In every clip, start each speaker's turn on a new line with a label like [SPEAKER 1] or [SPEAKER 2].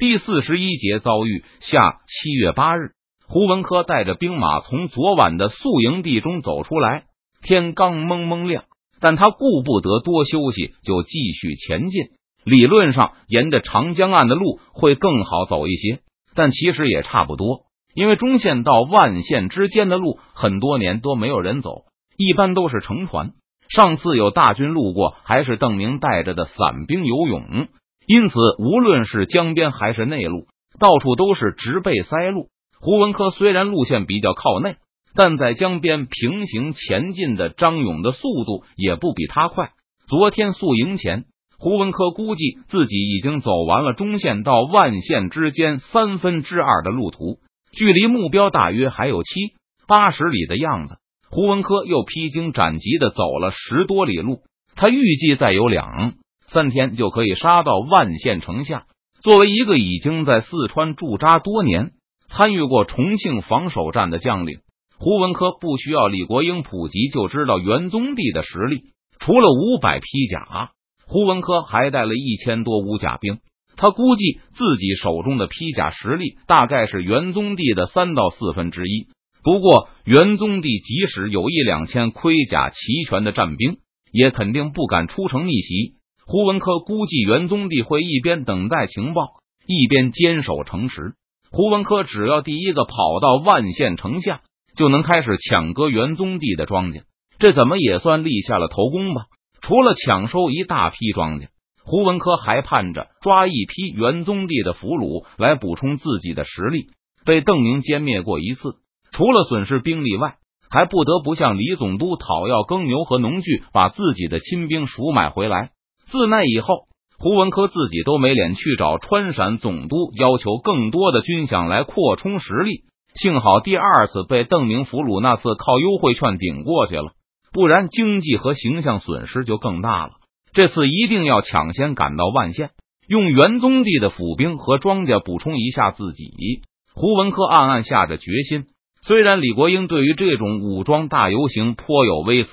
[SPEAKER 1] 第四十一节遭遇。下七月八日，胡文科带着兵马从昨晚的宿营地中走出来，天刚蒙蒙亮，但他顾不得多休息，就继续前进。理论上，沿着长江岸的路会更好走一些，但其实也差不多，因为中线到万县之间的路很多年都没有人走，一般都是乘船。上次有大军路过，还是邓明带着的散兵游泳。因此，无论是江边还是内陆，到处都是植被塞路。胡文科虽然路线比较靠内，但在江边平行前进的张勇的速度也不比他快。昨天宿营前，胡文科估计自己已经走完了中线到万县之间三分之二的路途，距离目标大约还有七八十里的样子。胡文科又披荆斩棘的走了十多里路，他预计再有两。三天就可以杀到万县城下。作为一个已经在四川驻扎多年、参与过重庆防守战的将领，胡文科不需要李国英普及就知道元宗帝的实力。除了五百披甲，胡文科还带了一千多武甲兵。他估计自己手中的披甲实力大概是元宗帝的三到四分之一。不过，元宗帝即使有一两千盔甲齐全的战兵，也肯定不敢出城逆袭。胡文科估计元宗帝会一边等待情报，一边坚守城池。胡文科只要第一个跑到万县城下，就能开始抢割元宗帝的庄稼，这怎么也算立下了头功吧？除了抢收一大批庄稼，胡文科还盼着抓一批元宗帝的俘虏来补充自己的实力。被邓明歼灭过一次，除了损失兵力外，还不得不向李总督讨要耕牛和农具，把自己的亲兵赎买回来。自那以后，胡文科自己都没脸去找川陕总督要求更多的军饷来扩充实力。幸好第二次被邓明俘虏那次靠优惠券顶过去了，不然经济和形象损失就更大了。这次一定要抢先赶到万县，用元宗帝的府兵和庄稼补充一下自己。胡文科暗暗下着决心。虽然李国英对于这种武装大游行颇有微词。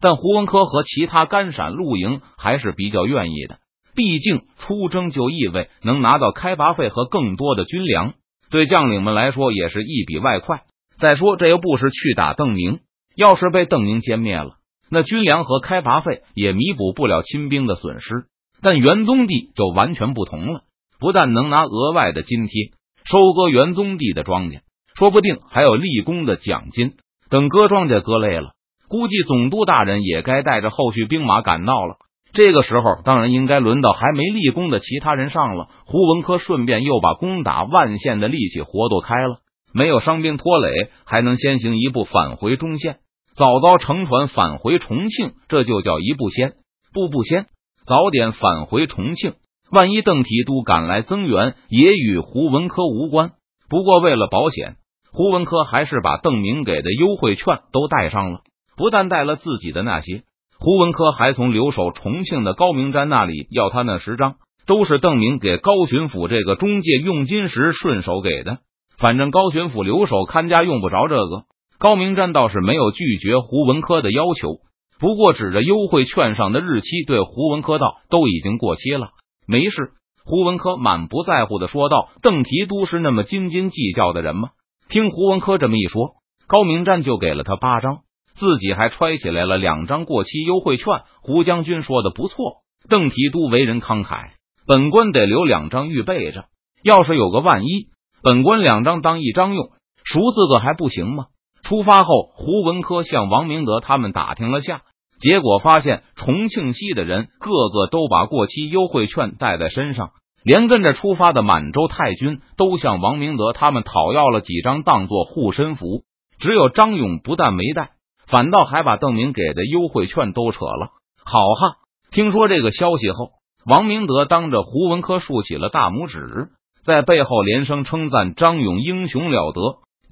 [SPEAKER 1] 但胡文科和其他甘陕露营还是比较愿意的，毕竟出征就意味能拿到开拔费和更多的军粮，对将领们来说也是一笔外快。再说这又不是去打邓明，要是被邓明歼灭了，那军粮和开拔费也弥补不了亲兵的损失。但元宗帝就完全不同了，不但能拿额外的津贴收割元宗帝的庄稼，说不定还有立功的奖金。等割庄稼割累了。估计总督大人也该带着后续兵马赶到了。这个时候，当然应该轮到还没立功的其他人上了。胡文科顺便又把攻打万县的力气活动开了，没有伤兵拖累，还能先行一步返回中县，早早乘船返回重庆，这就叫一步先，步步先，早点返回重庆。万一邓提督赶来增援，也与胡文科无关。不过为了保险，胡文科还是把邓明给的优惠券都带上了。不但带了自己的那些，胡文科还从留守重庆的高明瞻那里要他那十张，都是邓明给高巡抚这个中介用金时顺手给的。反正高巡抚留守看家用不着这个，高明瞻倒是没有拒绝胡文科的要求。不过指着优惠券上的日期对胡文科道：“都已经过期了，没事。”胡文科满不在乎的说道：“邓提督是那么斤斤计较的人吗？”听胡文科这么一说，高明瞻就给了他八张。自己还揣起来了两张过期优惠券。胡将军说的不错，邓提督为人慷慨，本官得留两张预备着。要是有个万一，本官两张当一张用，赎字个还不行吗？出发后，胡文科向王明德他们打听了下，结果发现重庆西的人个个都把过期优惠券带在身上，连跟着出发的满洲太君都向王明德他们讨要了几张当做护身符，只有张勇不但没带。反倒还把邓明给的优惠券都扯了。好哈！听说这个消息后，王明德当着胡文科竖起了大拇指，在背后连声称赞张勇英雄了得。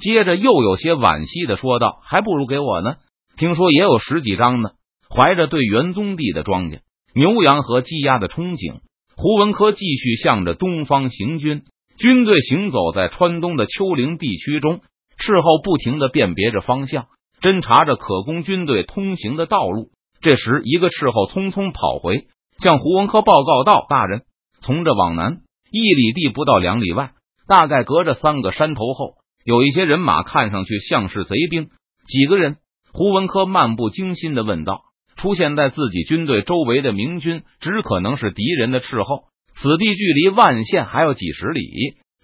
[SPEAKER 1] 接着又有些惋惜的说道：“还不如给我呢，听说也有十几张呢。”怀着对元宗帝的庄稼、牛羊和鸡鸭的憧憬，胡文科继续向着东方行军。军队行走在川东的丘陵地区中，斥候不停的辨别着方向。侦查着可供军队通行的道路。这时，一个斥候匆匆跑回，向胡文科报告道：“大人，从这往南一里地不到两里外，大概隔着三个山头后，有一些人马，看上去像是贼兵。几个人？胡文科漫不经心的问道。出现在自己军队周围的明军，只可能是敌人的斥候。此地距离万县还有几十里，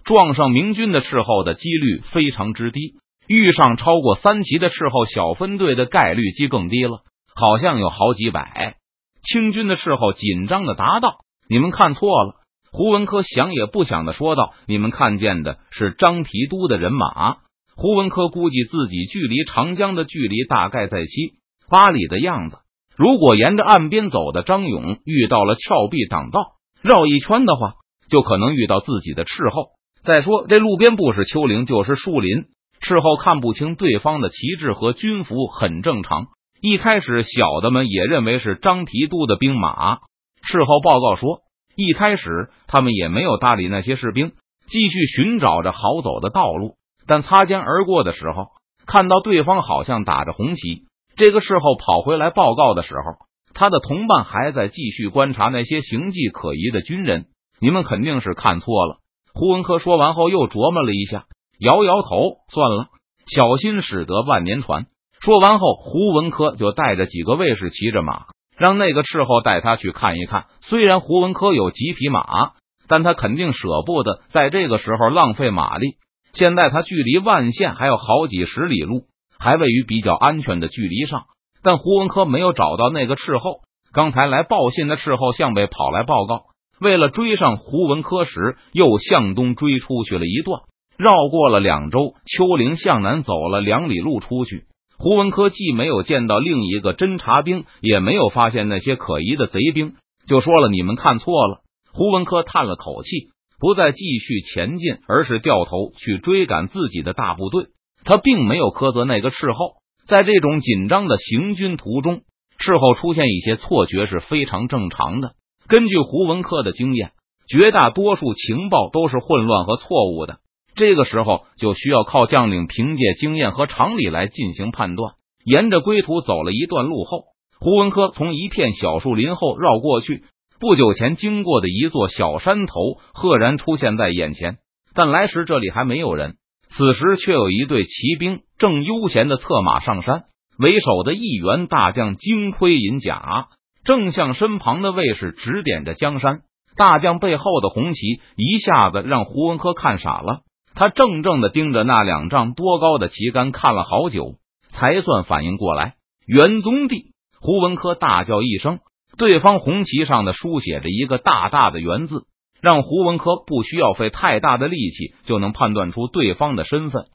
[SPEAKER 1] 撞上明军的斥候的几率非常之低。遇上超过三旗的斥候小分队的概率就更低了，好像有好几百。清军的斥候紧张的答道：“你们看错了。”胡文科想也不想的说道：“你们看见的是张提督的人马。”胡文科估计自己距离长江的距离大概在七八里的样子。如果沿着岸边走的张勇遇到了峭壁挡道，绕一圈的话，就可能遇到自己的斥候。再说这路边不是丘陵就是树林，事后看不清对方的旗帜和军服很正常。一开始小的们也认为是张提督的兵马。事后报告说，一开始他们也没有搭理那些士兵，继续寻找着好走的道路。但擦肩而过的时候，看到对方好像打着红旗。这个事后跑回来报告的时候，他的同伴还在继续观察那些形迹可疑的军人。你们肯定是看错了。胡文科说完后又琢磨了一下，摇摇头，算了，小心驶得万年船。说完后，胡文科就带着几个卫士骑着马，让那个斥候带他去看一看。虽然胡文科有几匹马，但他肯定舍不得在这个时候浪费马力。现在他距离万县还有好几十里路。还位于比较安全的距离上，但胡文科没有找到那个斥候。刚才来报信的斥候向北跑来报告，为了追上胡文科时，又向东追出去了一段，绕过了两周丘陵，向南走了两里路出去。胡文科既没有见到另一个侦察兵，也没有发现那些可疑的贼兵，就说了：“你们看错了。”胡文科叹了口气，不再继续前进，而是掉头去追赶自己的大部队。他并没有苛责那个斥候，在这种紧张的行军途中，斥候出现一些错觉是非常正常的。根据胡文科的经验，绝大多数情报都是混乱和错误的。这个时候就需要靠将领凭借经验和常理来进行判断。沿着归途走了一段路后，胡文科从一片小树林后绕过去，不久前经过的一座小山头赫然出现在眼前，但来时这里还没有人。此时却有一队骑兵正悠闲的策马上山，为首的一员大将金盔银甲，正向身旁的卫士指点着江山。大将背后的红旗一下子让胡文科看傻了，他怔怔的盯着那两丈多高的旗杆看了好久，才算反应过来。元宗帝！胡文科大叫一声，对方红旗上的书写着一个大大的“元”字。让胡文科不需要费太大的力气就能判断出对方的身份，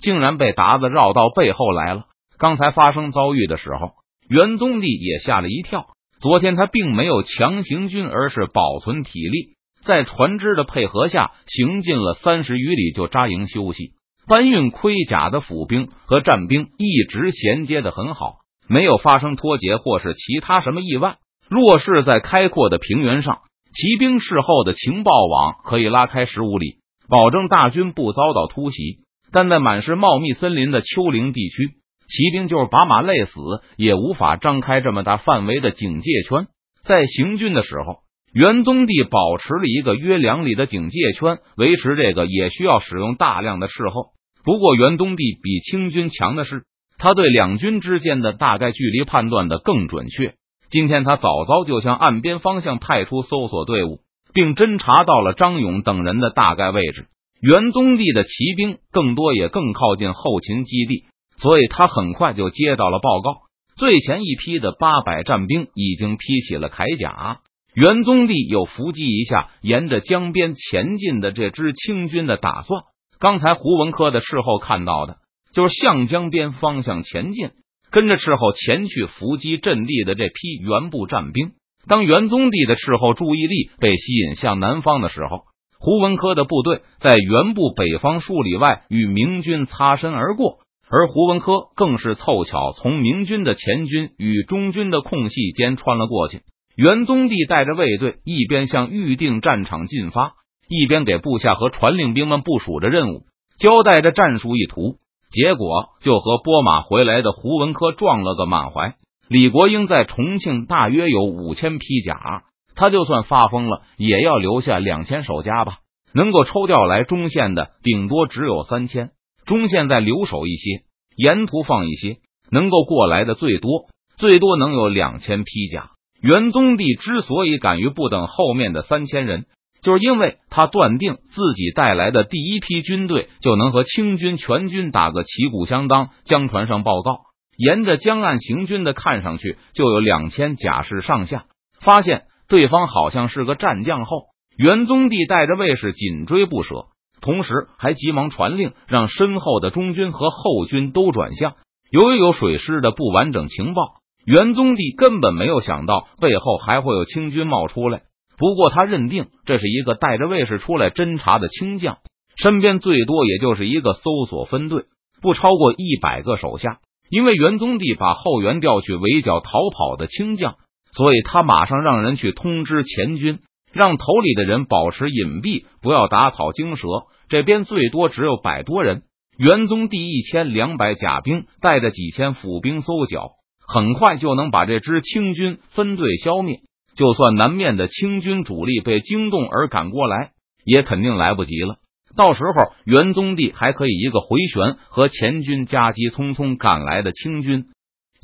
[SPEAKER 1] 竟然被达子绕到背后来了。刚才发生遭遇的时候，元宗帝也吓了一跳。昨天他并没有强行军，而是保存体力，在船只的配合下行进了三十余里就扎营休息。搬运盔甲的府兵和战兵一直衔接的很好，没有发生脱节或是其他什么意外。若是在开阔的平原上。骑兵事后的情报网可以拉开十五里，保证大军不遭到突袭。但在满是茂密森林的丘陵地区，骑兵就是把马累死，也无法张开这么大范围的警戒圈。在行军的时候，元宗帝保持了一个约两里的警戒圈，维持这个也需要使用大量的侍候。不过，元宗帝比清军强的是，他对两军之间的大概距离判断的更准确。今天他早早就向岸边方向派出搜索队伍，并侦查到了张勇等人的大概位置。元宗帝的骑兵更多也更靠近后勤基地，所以他很快就接到了报告。最前一批的八百战兵已经披起了铠甲。元宗帝又伏击一下沿着江边前进的这支清军的打算。刚才胡文科的事后看到的，就是向江边方向前进。跟着斥候前去伏击阵地的这批原部战兵，当元宗帝的斥候注意力被吸引向南方的时候，胡文科的部队在原部北方数里外与明军擦身而过，而胡文科更是凑巧从明军的前军与中军的空隙间穿了过去。元宗帝带着卫队一边向预定战场进发，一边给部下和传令兵们部署着任务，交代着战术意图。结果就和拨马回来的胡文科撞了个满怀。李国英在重庆大约有五千披甲，他就算发疯了，也要留下两千守家吧。能够抽调来中线的，顶多只有三千。中线再留守一些，沿途放一些，能够过来的最多最多能有两千披甲。元宗帝之所以敢于不等后面的三千人，就是因为他断定自己带来的第一批军队就能和清军全军打个旗鼓相当。江船上报告，沿着江岸行军的，看上去就有两千甲士上下。发现对方好像是个战将后，元宗帝带着卫士紧追不舍，同时还急忙传令，让身后的中军和后军都转向。由于有水师的不完整情报，元宗帝根本没有想到背后还会有清军冒出来。不过他认定这是一个带着卫士出来侦察的清将，身边最多也就是一个搜索分队，不超过一百个手下。因为元宗帝把后援调去围剿逃跑的清将。所以他马上让人去通知前军，让头里的人保持隐蔽，不要打草惊蛇。这边最多只有百多人。元宗帝一千两百甲兵带着几千府兵搜剿，很快就能把这支清军分队消灭。就算南面的清军主力被惊动而赶过来，也肯定来不及了。到时候元宗帝还可以一个回旋，和前军夹击匆匆赶来的清军，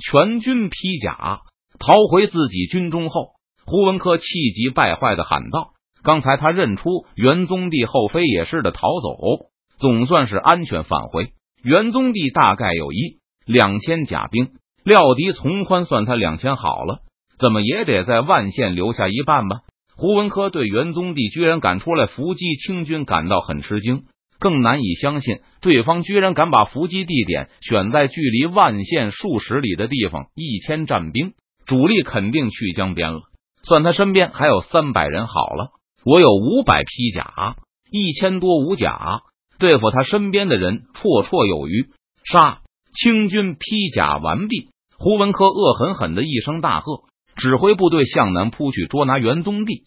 [SPEAKER 1] 全军披甲。逃回自己军中后，胡文科气急败坏的喊道：“刚才他认出元宗帝后妃也是的逃走，总算是安全返回。元宗帝大概有一两千甲兵，料敌从宽，算他两千好了，怎么也得在万县留下一半吧？”胡文科对元宗帝居然敢出来伏击清军感到很吃惊，更难以相信对方居然敢把伏击地点选在距离万县数十里的地方，一千战兵。主力肯定去江边了，算他身边还有三百人好了。我有五百披甲，一千多武甲，对付他身边的人绰绰有余。杀！清军披甲完毕，胡文科恶狠狠的一声大喝，指挥部队向南扑去捉拿袁宗帝。